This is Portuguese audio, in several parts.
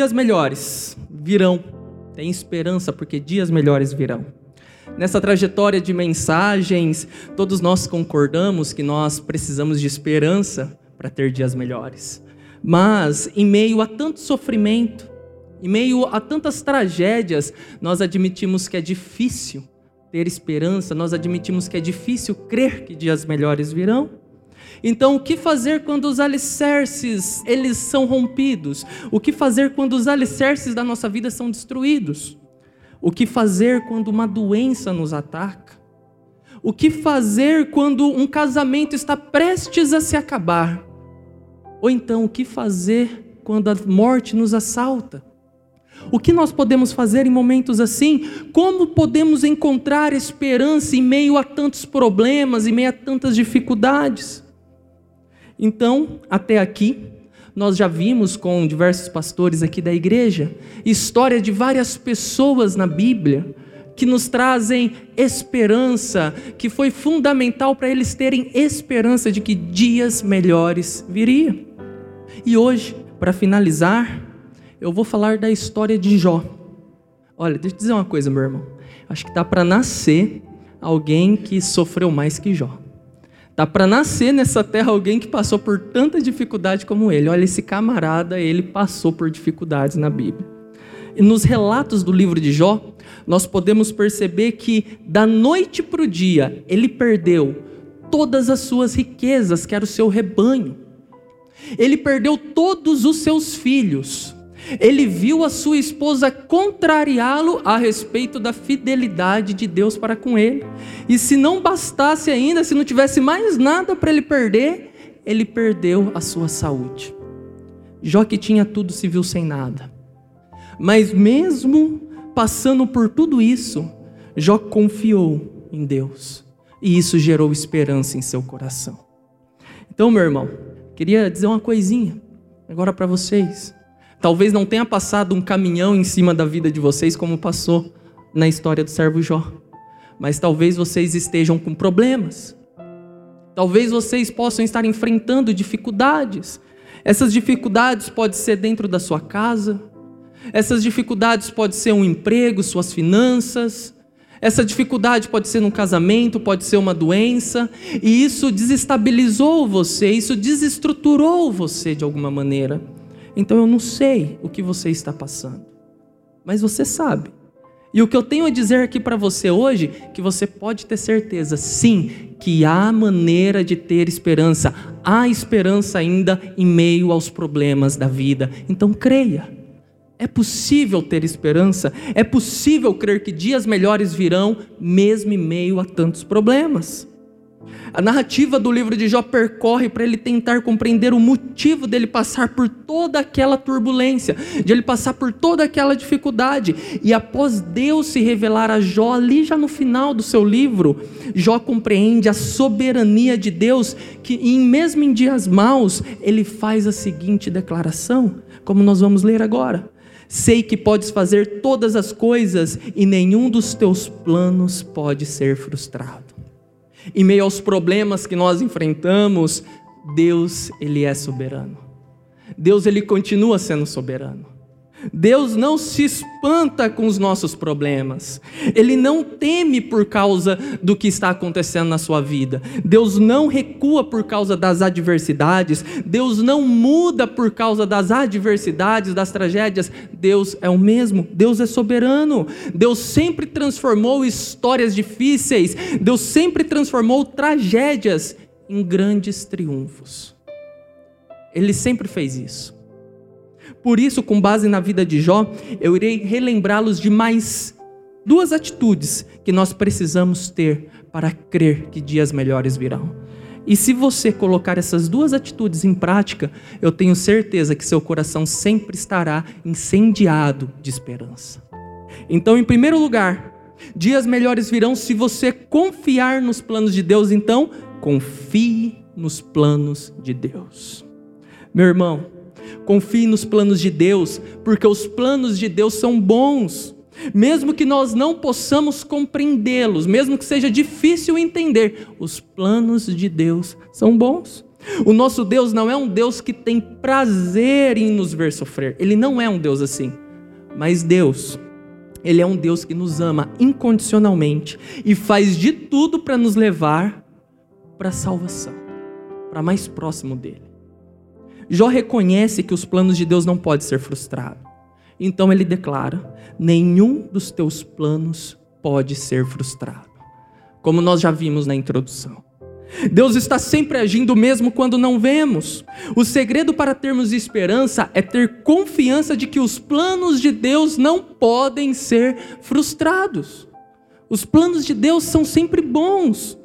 Dias melhores virão. Tem esperança, porque dias melhores virão. Nessa trajetória de mensagens, todos nós concordamos que nós precisamos de esperança para ter dias melhores. Mas, em meio a tanto sofrimento, em meio a tantas tragédias, nós admitimos que é difícil ter esperança, nós admitimos que é difícil crer que dias melhores virão. Então, o que fazer quando os alicerces eles são rompidos? O que fazer quando os alicerces da nossa vida são destruídos? O que fazer quando uma doença nos ataca? O que fazer quando um casamento está prestes a se acabar? Ou então, o que fazer quando a morte nos assalta? O que nós podemos fazer em momentos assim? Como podemos encontrar esperança em meio a tantos problemas, em meio a tantas dificuldades? Então, até aqui, nós já vimos com diversos pastores aqui da igreja, história de várias pessoas na Bíblia que nos trazem esperança, que foi fundamental para eles terem esperança de que dias melhores viriam. E hoje, para finalizar, eu vou falar da história de Jó. Olha, deixa eu dizer uma coisa, meu irmão. Acho que está para nascer alguém que sofreu mais que Jó. Tá para nascer nessa terra alguém que passou por tanta dificuldade como ele. Olha, esse camarada, ele passou por dificuldades na Bíblia. E nos relatos do livro de Jó, nós podemos perceber que da noite para o dia, ele perdeu todas as suas riquezas, que era o seu rebanho. Ele perdeu todos os seus filhos. Ele viu a sua esposa contrariá-lo a respeito da fidelidade de Deus para com ele. E se não bastasse ainda, se não tivesse mais nada para ele perder, ele perdeu a sua saúde. Jó que tinha tudo se viu sem nada. Mas mesmo passando por tudo isso, Jó confiou em Deus. E isso gerou esperança em seu coração. Então, meu irmão, queria dizer uma coisinha agora para vocês. Talvez não tenha passado um caminhão em cima da vida de vocês como passou na história do servo Jó. Mas talvez vocês estejam com problemas. Talvez vocês possam estar enfrentando dificuldades. Essas dificuldades podem ser dentro da sua casa. Essas dificuldades podem ser um emprego, suas finanças. Essa dificuldade pode ser no casamento, pode ser uma doença, e isso desestabilizou você, isso desestruturou você de alguma maneira. Então eu não sei o que você está passando, mas você sabe. E o que eu tenho a dizer aqui para você hoje, que você pode ter certeza, sim, que há maneira de ter esperança, há esperança ainda em meio aos problemas da vida. Então creia. É possível ter esperança, é possível crer que dias melhores virão, mesmo em meio a tantos problemas. A narrativa do livro de Jó percorre para ele tentar compreender o motivo dele passar por toda aquela turbulência, de ele passar por toda aquela dificuldade. E após Deus se revelar a Jó, ali já no final do seu livro, Jó compreende a soberania de Deus, que em, mesmo em dias maus, ele faz a seguinte declaração, como nós vamos ler agora. Sei que podes fazer todas as coisas e nenhum dos teus planos pode ser frustrado. Em meio aos problemas que nós enfrentamos, Deus, ele é soberano. Deus ele continua sendo soberano. Deus não se espanta com os nossos problemas. Ele não teme por causa do que está acontecendo na sua vida. Deus não recua por causa das adversidades. Deus não muda por causa das adversidades, das tragédias. Deus é o mesmo. Deus é soberano. Deus sempre transformou histórias difíceis. Deus sempre transformou tragédias em grandes triunfos. Ele sempre fez isso. Por isso, com base na vida de Jó, eu irei relembrá-los de mais duas atitudes que nós precisamos ter para crer que dias melhores virão. E se você colocar essas duas atitudes em prática, eu tenho certeza que seu coração sempre estará incendiado de esperança. Então, em primeiro lugar, dias melhores virão se você confiar nos planos de Deus. Então, confie nos planos de Deus. Meu irmão, Confie nos planos de Deus, porque os planos de Deus são bons. Mesmo que nós não possamos compreendê-los, mesmo que seja difícil entender, os planos de Deus são bons. O nosso Deus não é um Deus que tem prazer em nos ver sofrer. Ele não é um Deus assim. Mas Deus, Ele é um Deus que nos ama incondicionalmente e faz de tudo para nos levar para a salvação, para mais próximo dele. Jó reconhece que os planos de Deus não podem ser frustrados. Então ele declara: nenhum dos teus planos pode ser frustrado. Como nós já vimos na introdução. Deus está sempre agindo mesmo quando não vemos. O segredo para termos esperança é ter confiança de que os planos de Deus não podem ser frustrados. Os planos de Deus são sempre bons.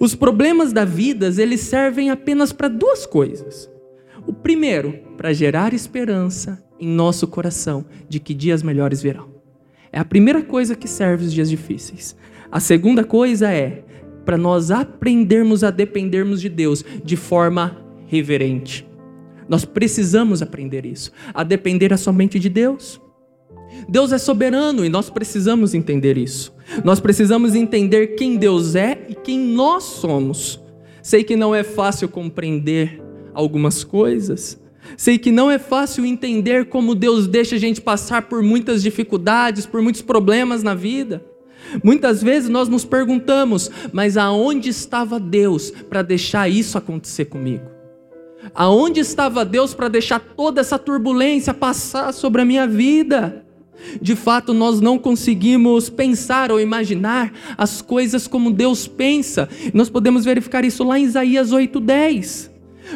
Os problemas da vida, eles servem apenas para duas coisas. O primeiro, para gerar esperança em nosso coração de que dias melhores virão. É a primeira coisa que serve os dias difíceis. A segunda coisa é para nós aprendermos a dependermos de Deus de forma reverente. Nós precisamos aprender isso, a depender somente de Deus. Deus é soberano e nós precisamos entender isso. Nós precisamos entender quem Deus é e quem nós somos. Sei que não é fácil compreender algumas coisas. Sei que não é fácil entender como Deus deixa a gente passar por muitas dificuldades, por muitos problemas na vida. Muitas vezes nós nos perguntamos, mas aonde estava Deus para deixar isso acontecer comigo? Aonde estava Deus para deixar toda essa turbulência passar sobre a minha vida? De fato, nós não conseguimos pensar ou imaginar as coisas como Deus pensa. Nós podemos verificar isso lá em Isaías 8:10.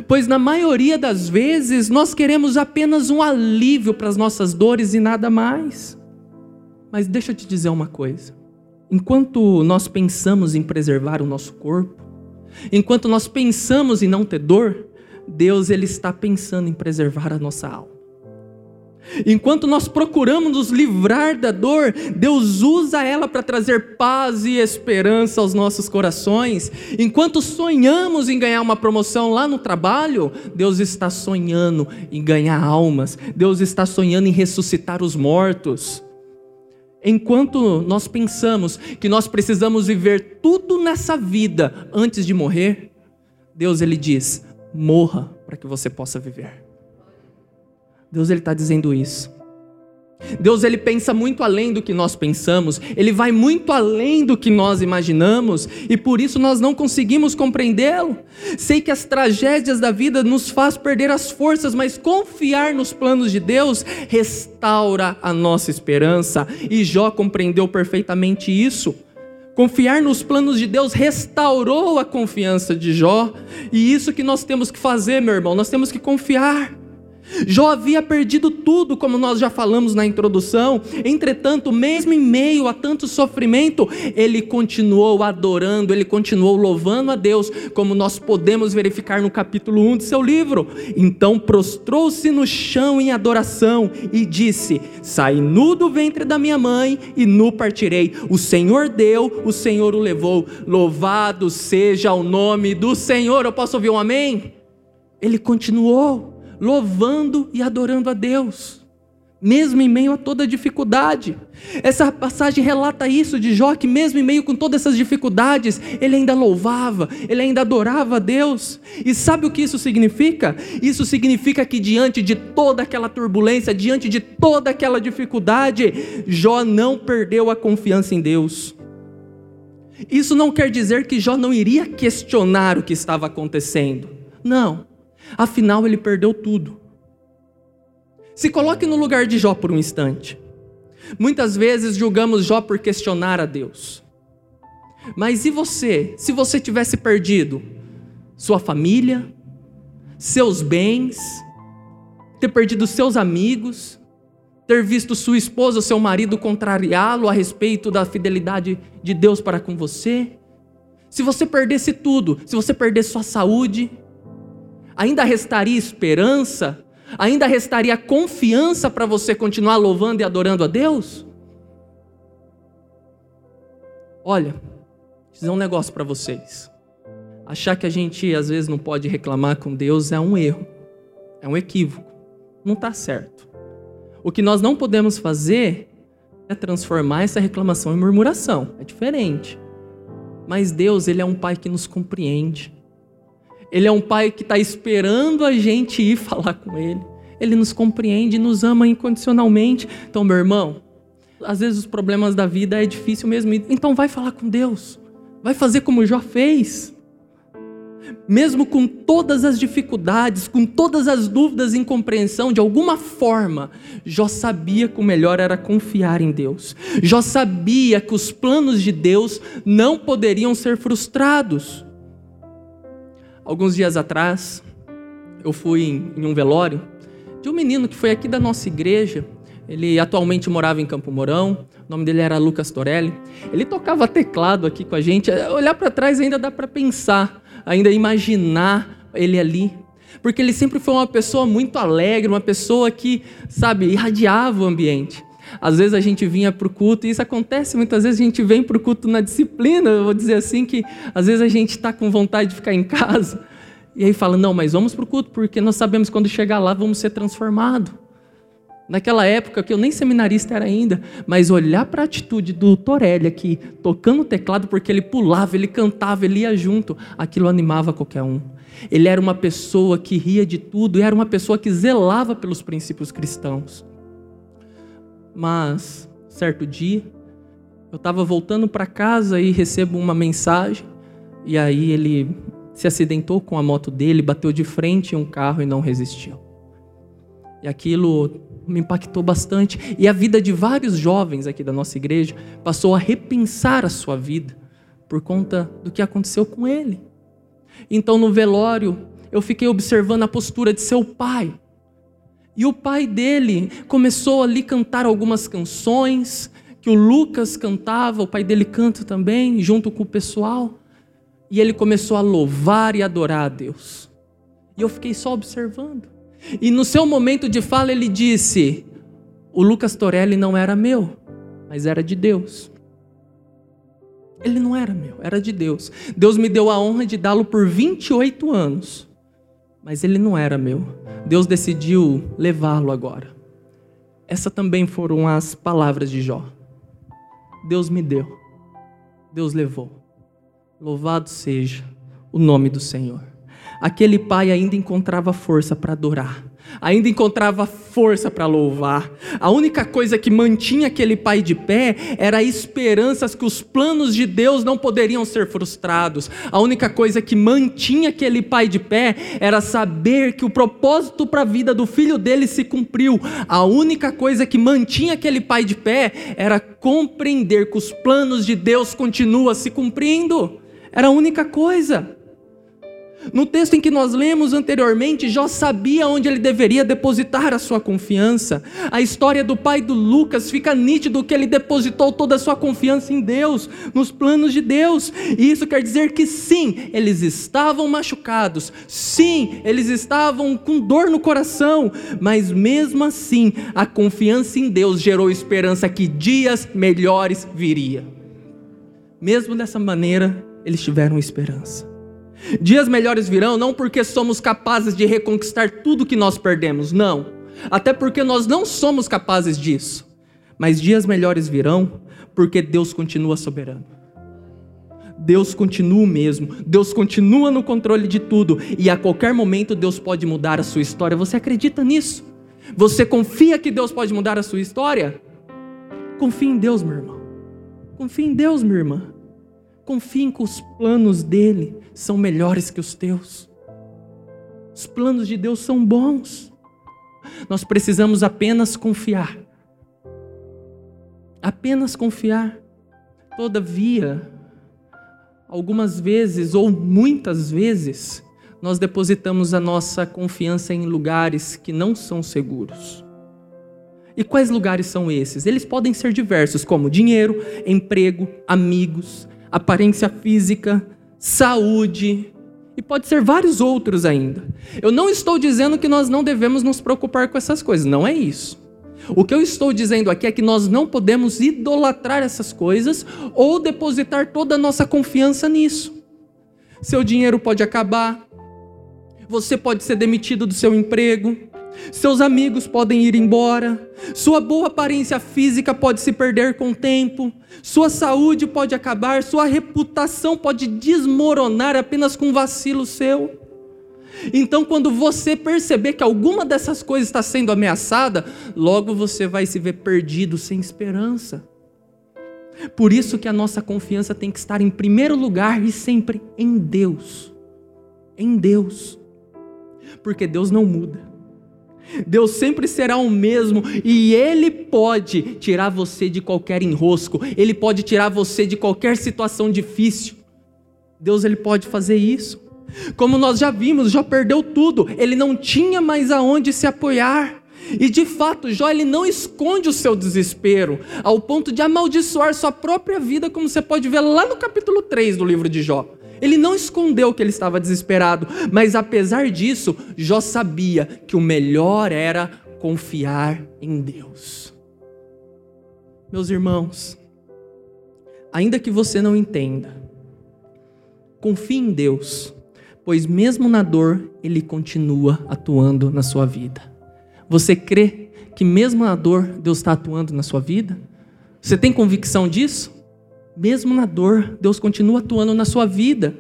Pois na maioria das vezes nós queremos apenas um alívio para as nossas dores e nada mais. Mas deixa eu te dizer uma coisa. Enquanto nós pensamos em preservar o nosso corpo, enquanto nós pensamos em não ter dor, Deus ele está pensando em preservar a nossa alma. Enquanto nós procuramos nos livrar da dor, Deus usa ela para trazer paz e esperança aos nossos corações. Enquanto sonhamos em ganhar uma promoção lá no trabalho, Deus está sonhando em ganhar almas. Deus está sonhando em ressuscitar os mortos. Enquanto nós pensamos que nós precisamos viver tudo nessa vida antes de morrer, Deus ele diz: morra para que você possa viver. Deus ele está dizendo isso. Deus ele pensa muito além do que nós pensamos, ele vai muito além do que nós imaginamos e por isso nós não conseguimos compreendê-lo. Sei que as tragédias da vida nos faz perder as forças, mas confiar nos planos de Deus restaura a nossa esperança e Jó compreendeu perfeitamente isso. Confiar nos planos de Deus restaurou a confiança de Jó, e isso que nós temos que fazer, meu irmão, nós temos que confiar. Jó havia perdido tudo, como nós já falamos na introdução, entretanto, mesmo em meio a tanto sofrimento, ele continuou adorando, ele continuou louvando a Deus, como nós podemos verificar no capítulo 1 de seu livro. Então prostrou-se no chão em adoração e disse: Saí nu do ventre da minha mãe e nu partirei. O Senhor deu, o Senhor o levou. Louvado seja o nome do Senhor. Eu posso ouvir um amém? Ele continuou louvando e adorando a Deus, mesmo em meio a toda dificuldade. Essa passagem relata isso de Jó, que mesmo em meio com todas essas dificuldades, ele ainda louvava, ele ainda adorava a Deus. E sabe o que isso significa? Isso significa que diante de toda aquela turbulência, diante de toda aquela dificuldade, Jó não perdeu a confiança em Deus. Isso não quer dizer que Jó não iria questionar o que estava acontecendo. Não. Afinal, ele perdeu tudo. Se coloque no lugar de Jó por um instante. Muitas vezes julgamos Jó por questionar a Deus. Mas e você, se você tivesse perdido sua família, seus bens, ter perdido seus amigos, ter visto sua esposa ou seu marido contrariá-lo a respeito da fidelidade de Deus para com você? Se você perdesse tudo, se você perdesse sua saúde, ainda restaria esperança? Ainda restaria confiança para você continuar louvando e adorando a Deus? Olha, vou dizer um negócio para vocês. Achar que a gente às vezes não pode reclamar com Deus é um erro, é um equívoco, não está certo. O que nós não podemos fazer é transformar essa reclamação em murmuração, é diferente. Mas Deus, Ele é um Pai que nos compreende. Ele é um pai que está esperando a gente ir falar com ele. Ele nos compreende, nos ama incondicionalmente. Então, meu irmão, às vezes os problemas da vida é difícil mesmo. Então, vai falar com Deus. Vai fazer como Jó fez. Mesmo com todas as dificuldades, com todas as dúvidas e incompreensão, de alguma forma, Jó sabia que o melhor era confiar em Deus. Jó sabia que os planos de Deus não poderiam ser frustrados. Alguns dias atrás, eu fui em um velório de um menino que foi aqui da nossa igreja. Ele atualmente morava em Campo Mourão. O nome dele era Lucas Torelli. Ele tocava teclado aqui com a gente. Olhar para trás ainda dá para pensar, ainda imaginar ele ali. Porque ele sempre foi uma pessoa muito alegre, uma pessoa que, sabe, irradiava o ambiente. Às vezes a gente vinha para o culto, e isso acontece muitas vezes, a gente vem para o culto na disciplina, eu vou dizer assim, que às vezes a gente está com vontade de ficar em casa, e aí fala: não, mas vamos para o culto, porque nós sabemos que quando chegar lá vamos ser transformados. Naquela época, que eu nem seminarista era ainda, mas olhar para a atitude do Torelli aqui, tocando o teclado, porque ele pulava, ele cantava, ele ia junto, aquilo animava qualquer um. Ele era uma pessoa que ria de tudo e era uma pessoa que zelava pelos princípios cristãos. Mas, certo dia, eu estava voltando para casa e recebo uma mensagem, e aí ele se acidentou com a moto dele, bateu de frente em um carro e não resistiu. E aquilo me impactou bastante. E a vida de vários jovens aqui da nossa igreja passou a repensar a sua vida por conta do que aconteceu com ele. Então, no velório, eu fiquei observando a postura de seu pai. E o pai dele começou ali cantar algumas canções que o Lucas cantava, o pai dele canta também, junto com o pessoal. E ele começou a louvar e adorar a Deus. E eu fiquei só observando. E no seu momento de fala, ele disse: O Lucas Torelli não era meu, mas era de Deus. Ele não era meu, era de Deus. Deus me deu a honra de dá-lo por 28 anos, mas ele não era meu. Deus decidiu levá-lo agora. Essas também foram as palavras de Jó. Deus me deu, Deus levou. Louvado seja o nome do Senhor. Aquele pai ainda encontrava força para adorar, ainda encontrava força para louvar. A única coisa que mantinha aquele pai de pé era a esperança que os planos de Deus não poderiam ser frustrados. A única coisa que mantinha aquele pai de pé era saber que o propósito para a vida do filho dele se cumpriu. A única coisa que mantinha aquele pai de pé era compreender que os planos de Deus continuam se cumprindo. Era a única coisa. No texto em que nós lemos anteriormente, Jó sabia onde ele deveria depositar a sua confiança. A história do pai do Lucas fica nítido que ele depositou toda a sua confiança em Deus, nos planos de Deus. E isso quer dizer que sim, eles estavam machucados, sim, eles estavam com dor no coração, mas mesmo assim, a confiança em Deus gerou esperança que dias melhores viria. Mesmo dessa maneira, eles tiveram esperança. Dias melhores virão não porque somos capazes de reconquistar tudo que nós perdemos, não. Até porque nós não somos capazes disso. Mas dias melhores virão porque Deus continua soberano. Deus continua o mesmo, Deus continua no controle de tudo e a qualquer momento Deus pode mudar a sua história. Você acredita nisso? Você confia que Deus pode mudar a sua história? Confie em Deus, meu irmão. Confie em Deus, minha irmã. Confiem que os planos dele são melhores que os teus. Os planos de Deus são bons. Nós precisamos apenas confiar. Apenas confiar. Todavia, algumas vezes ou muitas vezes, nós depositamos a nossa confiança em lugares que não são seguros. E quais lugares são esses? Eles podem ser diversos, como dinheiro, emprego, amigos, aparência física, saúde, e pode ser vários outros ainda. Eu não estou dizendo que nós não devemos nos preocupar com essas coisas, não é isso. O que eu estou dizendo aqui é que nós não podemos idolatrar essas coisas ou depositar toda a nossa confiança nisso. Seu dinheiro pode acabar, você pode ser demitido do seu emprego, seus amigos podem ir embora, sua boa aparência física pode se perder com o tempo, sua saúde pode acabar, sua reputação pode desmoronar apenas com um vacilo seu. Então, quando você perceber que alguma dessas coisas está sendo ameaçada, logo você vai se ver perdido, sem esperança. Por isso que a nossa confiança tem que estar em primeiro lugar e sempre em Deus. Em Deus. Porque Deus não muda. Deus sempre será o mesmo e Ele pode tirar você de qualquer enrosco, Ele pode tirar você de qualquer situação difícil. Deus ele pode fazer isso. Como nós já vimos, Jó perdeu tudo, ele não tinha mais aonde se apoiar. E de fato, Jó ele não esconde o seu desespero, ao ponto de amaldiçoar sua própria vida, como você pode ver lá no capítulo 3 do livro de Jó. Ele não escondeu que ele estava desesperado, mas apesar disso, Jó sabia que o melhor era confiar em Deus. Meus irmãos, ainda que você não entenda, confie em Deus, pois mesmo na dor, Ele continua atuando na sua vida. Você crê que mesmo na dor, Deus está atuando na sua vida? Você tem convicção disso? Mesmo na dor, Deus continua atuando na sua vida.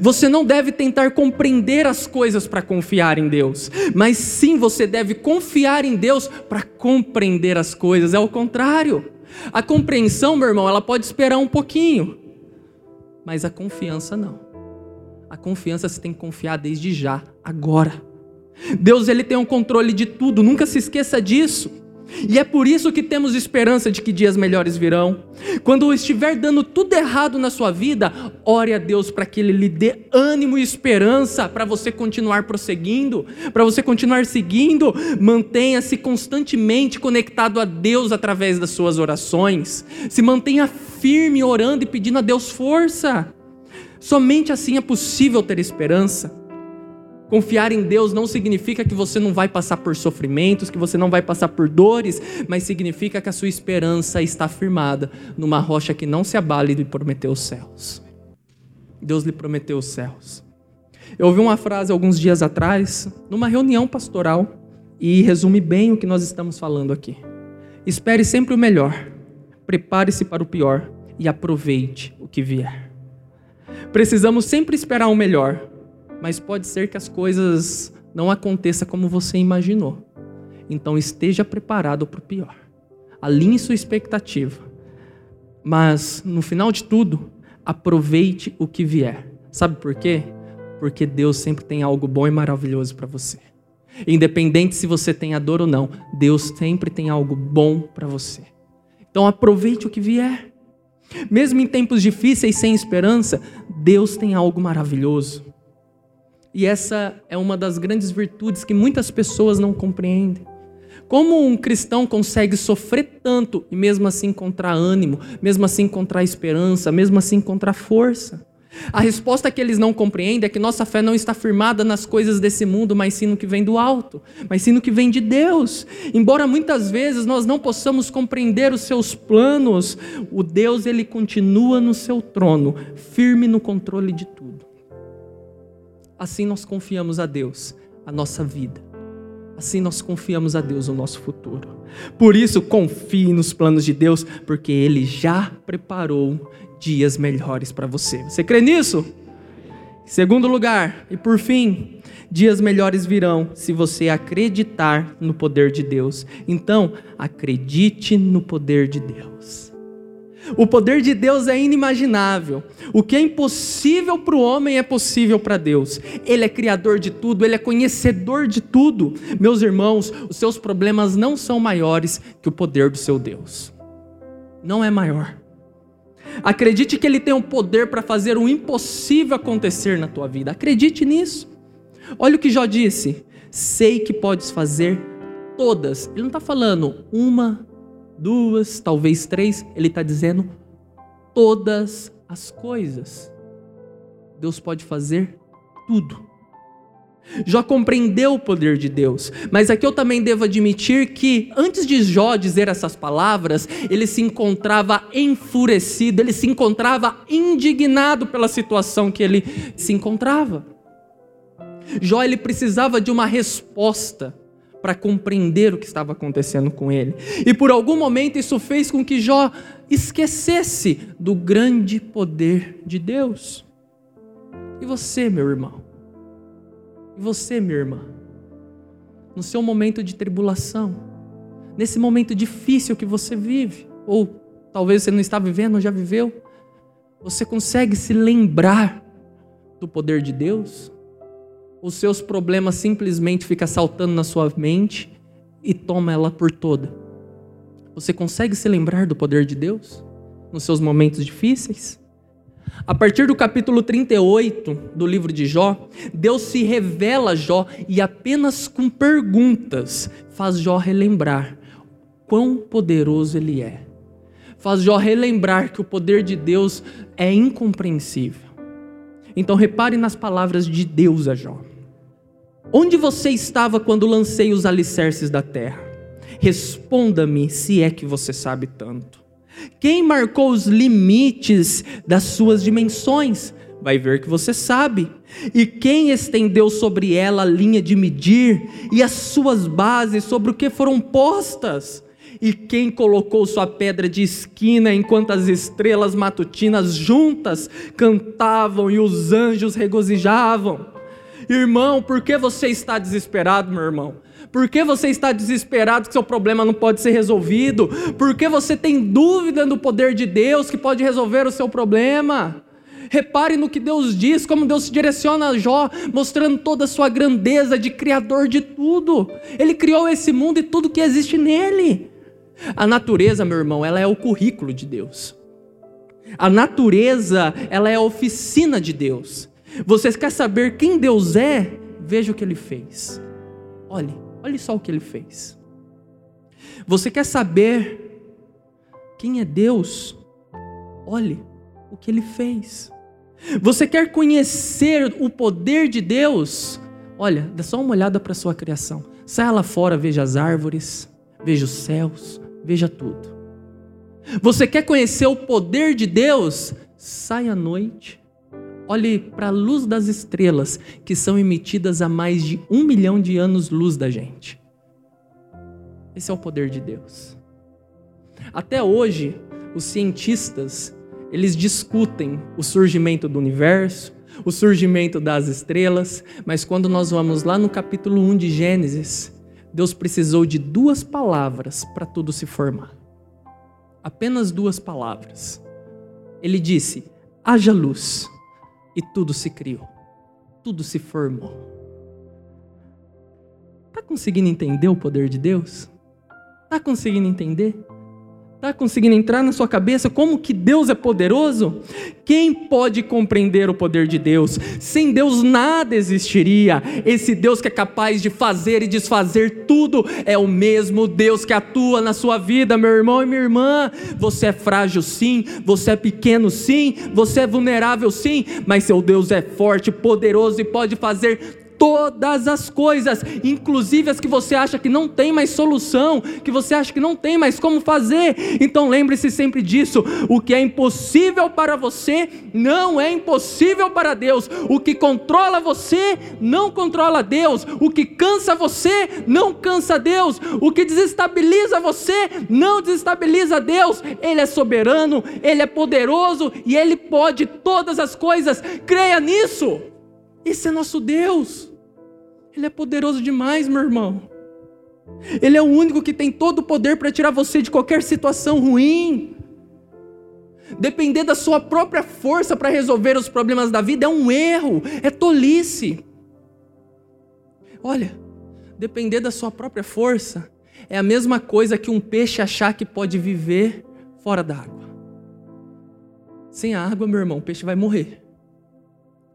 Você não deve tentar compreender as coisas para confiar em Deus, mas sim você deve confiar em Deus para compreender as coisas. É o contrário. A compreensão, meu irmão, ela pode esperar um pouquinho, mas a confiança não. A confiança você tem que confiar desde já, agora. Deus ele tem o um controle de tudo, nunca se esqueça disso. E é por isso que temos esperança de que dias melhores virão. Quando estiver dando tudo errado na sua vida, ore a Deus para que Ele lhe dê ânimo e esperança para você continuar prosseguindo, para você continuar seguindo. Mantenha-se constantemente conectado a Deus através das suas orações. Se mantenha firme orando e pedindo a Deus força. Somente assim é possível ter esperança. Confiar em Deus não significa que você não vai passar por sofrimentos, que você não vai passar por dores, mas significa que a sua esperança está firmada numa rocha que não se abale e lhe prometeu os céus. Deus lhe prometeu os céus. Eu ouvi uma frase alguns dias atrás, numa reunião pastoral, e resume bem o que nós estamos falando aqui. Espere sempre o melhor, prepare-se para o pior e aproveite o que vier. Precisamos sempre esperar o melhor, mas pode ser que as coisas não aconteçam como você imaginou. Então esteja preparado para o pior. Alinhe sua expectativa. Mas no final de tudo, aproveite o que vier. Sabe por quê? Porque Deus sempre tem algo bom e maravilhoso para você. Independente se você tem a dor ou não, Deus sempre tem algo bom para você. Então aproveite o que vier. Mesmo em tempos difíceis, sem esperança, Deus tem algo maravilhoso. E essa é uma das grandes virtudes que muitas pessoas não compreendem. Como um cristão consegue sofrer tanto e mesmo assim encontrar ânimo, mesmo assim encontrar esperança, mesmo assim encontrar força? A resposta que eles não compreendem é que nossa fé não está firmada nas coisas desse mundo, mas sim no que vem do alto, mas sim no que vem de Deus. Embora muitas vezes nós não possamos compreender os seus planos, o Deus ele continua no seu trono, firme no controle de tudo. Assim nós confiamos a Deus a nossa vida. Assim nós confiamos a Deus o nosso futuro. Por isso, confie nos planos de Deus, porque Ele já preparou dias melhores para você. Você crê nisso? Segundo lugar, e por fim, dias melhores virão se você acreditar no poder de Deus. Então, acredite no poder de Deus. O poder de Deus é inimaginável. O que é impossível para o homem é possível para Deus. Ele é criador de tudo, ele é conhecedor de tudo. Meus irmãos, os seus problemas não são maiores que o poder do seu Deus. Não é maior. Acredite que Ele tem o poder para fazer o impossível acontecer na tua vida. Acredite nisso. Olha o que Jó disse: sei que podes fazer todas. Ele não está falando uma, duas, talvez três. Ele está dizendo todas as coisas. Deus pode fazer tudo. Jó compreendeu o poder de Deus, mas aqui eu também devo admitir que antes de Jó dizer essas palavras, ele se encontrava enfurecido, ele se encontrava indignado pela situação que ele se encontrava. Jó ele precisava de uma resposta para compreender o que estava acontecendo com ele. E por algum momento isso fez com que Jó esquecesse do grande poder de Deus. E você, meu irmão? E você, minha irmã, no seu momento de tribulação, nesse momento difícil que você vive, ou talvez você não está vivendo, ou já viveu, você consegue se lembrar do poder de Deus? Os seus problemas simplesmente ficam saltando na sua mente e toma ela por toda. Você consegue se lembrar do poder de Deus nos seus momentos difíceis? A partir do capítulo 38 do livro de Jó, Deus se revela a Jó e apenas com perguntas faz Jó relembrar quão poderoso ele é. Faz Jó relembrar que o poder de Deus é incompreensível. Então repare nas palavras de Deus a Jó. Onde você estava quando lancei os alicerces da terra? Responda-me se é que você sabe tanto. Quem marcou os limites das suas dimensões? Vai ver que você sabe. E quem estendeu sobre ela a linha de medir e as suas bases sobre o que foram postas? E quem colocou sua pedra de esquina enquanto as estrelas matutinas juntas cantavam e os anjos regozijavam? Irmão, por que você está desesperado, meu irmão? Por que você está desesperado que seu problema não pode ser resolvido? Por que você tem dúvida do poder de Deus que pode resolver o seu problema? Repare no que Deus diz, como Deus se direciona a Jó, mostrando toda a sua grandeza de criador de tudo. Ele criou esse mundo e tudo que existe nele. A natureza, meu irmão, ela é o currículo de Deus. A natureza, ela é a oficina de Deus. Você quer saber quem Deus é? Veja o que ele fez. Olhe, olhe só o que ele fez. Você quer saber quem é Deus? Olhe o que ele fez. Você quer conhecer o poder de Deus? Olha, dá só uma olhada para a sua criação. Saia lá fora, veja as árvores, veja os céus, veja tudo. Você quer conhecer o poder de Deus? Saia à noite, Olhe para a luz das estrelas, que são emitidas a mais de um milhão de anos-luz da gente. Esse é o poder de Deus. Até hoje, os cientistas, eles discutem o surgimento do universo, o surgimento das estrelas, mas quando nós vamos lá no capítulo 1 de Gênesis, Deus precisou de duas palavras para tudo se formar. Apenas duas palavras. Ele disse: haja luz e tudo se criou, tudo se formou. Está conseguindo entender o poder de Deus? Está conseguindo entender? Está conseguindo entrar na sua cabeça como que Deus é poderoso? Quem pode compreender o poder de Deus? Sem Deus nada existiria. Esse Deus que é capaz de fazer e desfazer tudo é o mesmo Deus que atua na sua vida, meu irmão e minha irmã. Você é frágil sim, você é pequeno sim, você é vulnerável sim, mas seu Deus é forte, poderoso e pode fazer todas as coisas, inclusive as que você acha que não tem mais solução, que você acha que não tem mais como fazer. Então lembre-se sempre disso: o que é impossível para você não é impossível para Deus. O que controla você não controla Deus. O que cansa você não cansa Deus. O que desestabiliza você não desestabiliza Deus. Ele é soberano, ele é poderoso e ele pode todas as coisas. Creia nisso. Esse é nosso Deus. Ele é poderoso demais, meu irmão. Ele é o único que tem todo o poder para tirar você de qualquer situação ruim. Depender da sua própria força para resolver os problemas da vida é um erro, é tolice. Olha, depender da sua própria força é a mesma coisa que um peixe achar que pode viver fora da água. Sem a água, meu irmão, o peixe vai morrer.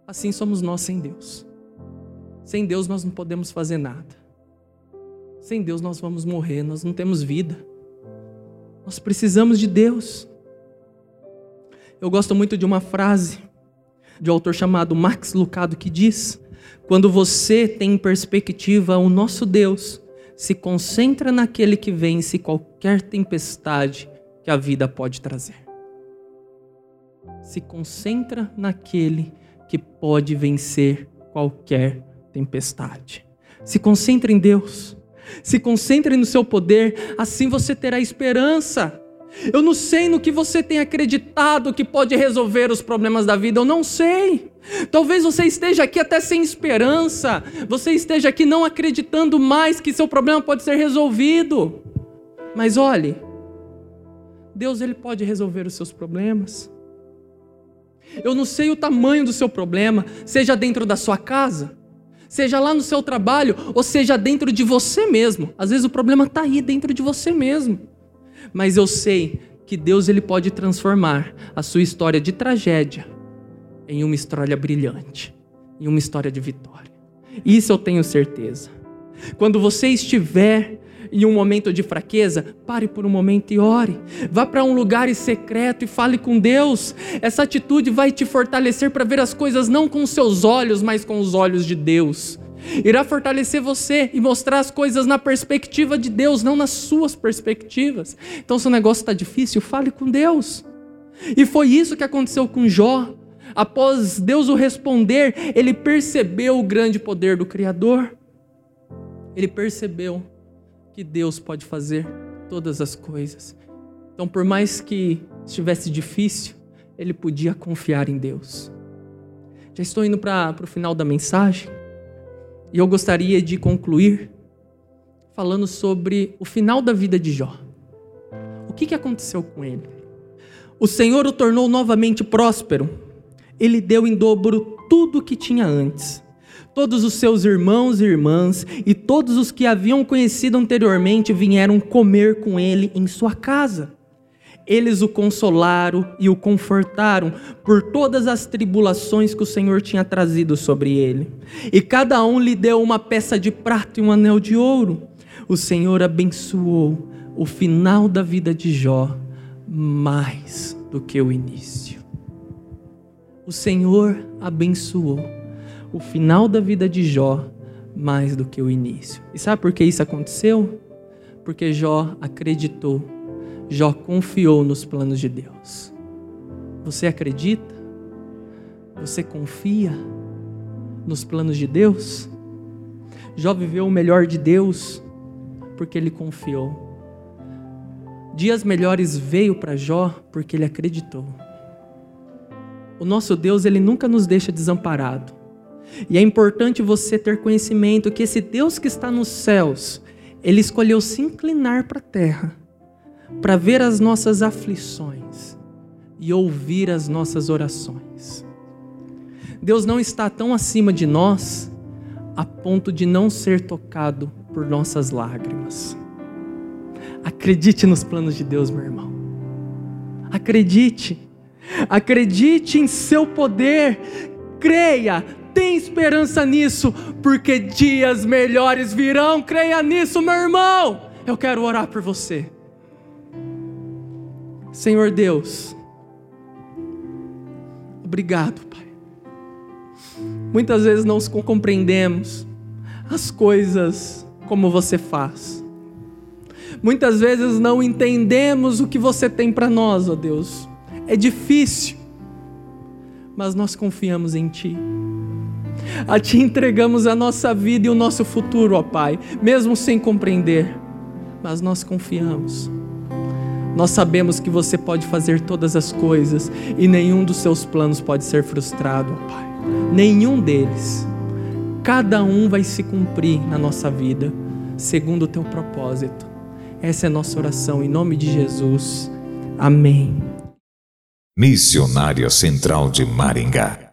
Assim somos nós sem Deus. Sem Deus nós não podemos fazer nada. Sem Deus nós vamos morrer, nós não temos vida. Nós precisamos de Deus. Eu gosto muito de uma frase de um autor chamado Max Lucado que diz: Quando você tem em perspectiva o nosso Deus, se concentra naquele que vence qualquer tempestade que a vida pode trazer. Se concentra naquele que pode vencer qualquer tempestade. Se concentre em Deus. Se concentre no seu poder, assim você terá esperança. Eu não sei no que você tem acreditado que pode resolver os problemas da vida, eu não sei. Talvez você esteja aqui até sem esperança, você esteja aqui não acreditando mais que seu problema pode ser resolvido. Mas olhe, Deus ele pode resolver os seus problemas. Eu não sei o tamanho do seu problema, seja dentro da sua casa, seja lá no seu trabalho, ou seja dentro de você mesmo. Às vezes o problema está aí dentro de você mesmo. Mas eu sei que Deus ele pode transformar a sua história de tragédia em uma história brilhante, em uma história de vitória. Isso eu tenho certeza. Quando você estiver em um momento de fraqueza, pare por um momento e ore. Vá para um lugar secreto e fale com Deus. Essa atitude vai te fortalecer para ver as coisas não com seus olhos, mas com os olhos de Deus. Irá fortalecer você e mostrar as coisas na perspectiva de Deus, não nas suas perspectivas. Então, se o negócio está difícil, fale com Deus. E foi isso que aconteceu com Jó. Após Deus o responder, ele percebeu o grande poder do Criador. Ele percebeu que Deus pode fazer todas as coisas. Então, por mais que estivesse difícil, ele podia confiar em Deus. Já estou indo para o final da mensagem e eu gostaria de concluir falando sobre o final da vida de Jó. O que, que aconteceu com ele? O Senhor o tornou novamente próspero. Ele deu em dobro tudo o que tinha antes Todos os seus irmãos e irmãs e todos os que haviam conhecido anteriormente vieram comer com ele em sua casa. Eles o consolaram e o confortaram por todas as tribulações que o Senhor tinha trazido sobre ele. E cada um lhe deu uma peça de prata e um anel de ouro. O Senhor abençoou o final da vida de Jó mais do que o início. O Senhor abençoou o final da vida de Jó mais do que o início. E sabe por que isso aconteceu? Porque Jó acreditou, Jó confiou nos planos de Deus. Você acredita? Você confia nos planos de Deus? Jó viveu o melhor de Deus porque ele confiou. Dias melhores veio para Jó porque ele acreditou. O nosso Deus, ele nunca nos deixa desamparado. E é importante você ter conhecimento que esse Deus que está nos céus, ele escolheu se inclinar para a terra para ver as nossas aflições e ouvir as nossas orações. Deus não está tão acima de nós a ponto de não ser tocado por nossas lágrimas. Acredite nos planos de Deus, meu irmão. Acredite. Acredite em seu poder. Creia, tem esperança nisso, porque dias melhores virão. Creia nisso, meu irmão. Eu quero orar por você. Senhor Deus, obrigado, Pai. Muitas vezes não compreendemos as coisas como você faz. Muitas vezes não entendemos o que você tem para nós, ó Deus. É difícil, mas nós confiamos em Ti. A Ti entregamos a nossa vida e o nosso futuro, ó Pai, mesmo sem compreender, mas nós confiamos. Nós sabemos que você pode fazer todas as coisas e nenhum dos seus planos pode ser frustrado, ó Pai. Nenhum deles. Cada um vai se cumprir na nossa vida, segundo o teu propósito. Essa é nossa oração, em nome de Jesus. Amém. Missionária Central de Maringá